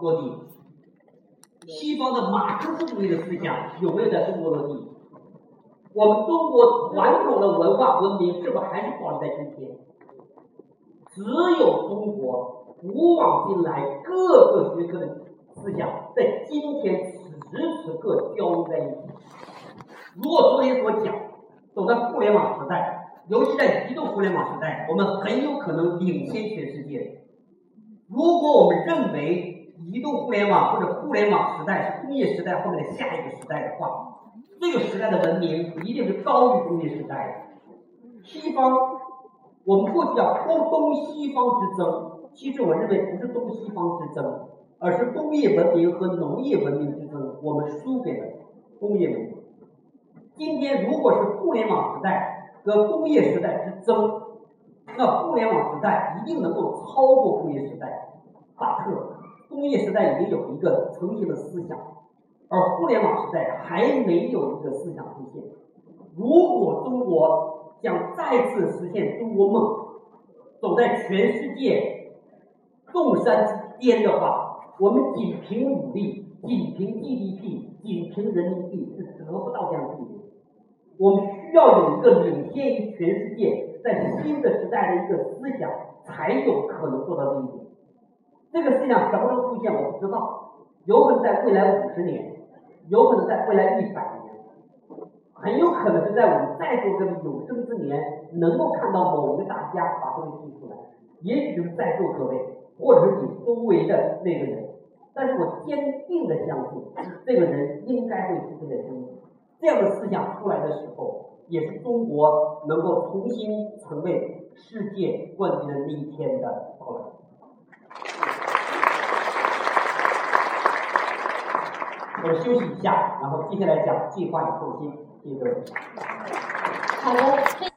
落地？西方的马克思主义的思想有没有在中国落地？我们中国传统的文化文明是否还是保留在今天？只有中国古往今来各个学科的思想在今天此时此刻交融在一起。如果昨天所讲，走在互联网时代，尤其在移动互联网时代，我们很有可能领先全世界。如果我们认为移动互联网或者互联网时代是工业时代后面的下一个时代的话，这个时代的文明一定是高于工业时代的。西方，我们过去叫东东西方之争，其实我认为不是东西方之争，而是工业文明和农业文明之争，我们输给了工业文明。今天如果是互联网时代和工业时代之争，那互联网时代一定能够超过工业时代。巴特，工业时代已经有一个成型的思想。而互联网时代还没有一个思想出现。如果中国想再次实现中国梦，走在全世界众山之巅的话，我们仅凭武力、仅凭 GDP、仅凭人民币是得不到这样的地步。我们需要有一个领先于全世界，在新的时代的一个思想，才有可能做到这一点。这个思想什么时候出现，我不知道，有可能在未来五十年。有可能在未来一百年，很有可能是在我们在座这个有生之年，能够看到某一个大家把东西提出来，也许就是在座各位，或者是你周围的那个人。但是我坚定的相信，这个人应该会出现在中国。这样的思想出来的时候，也是中国能够重新成为世界冠军的那一天的到来。我休息一下，然后接下来讲计划与后期，谢谢各位。好的。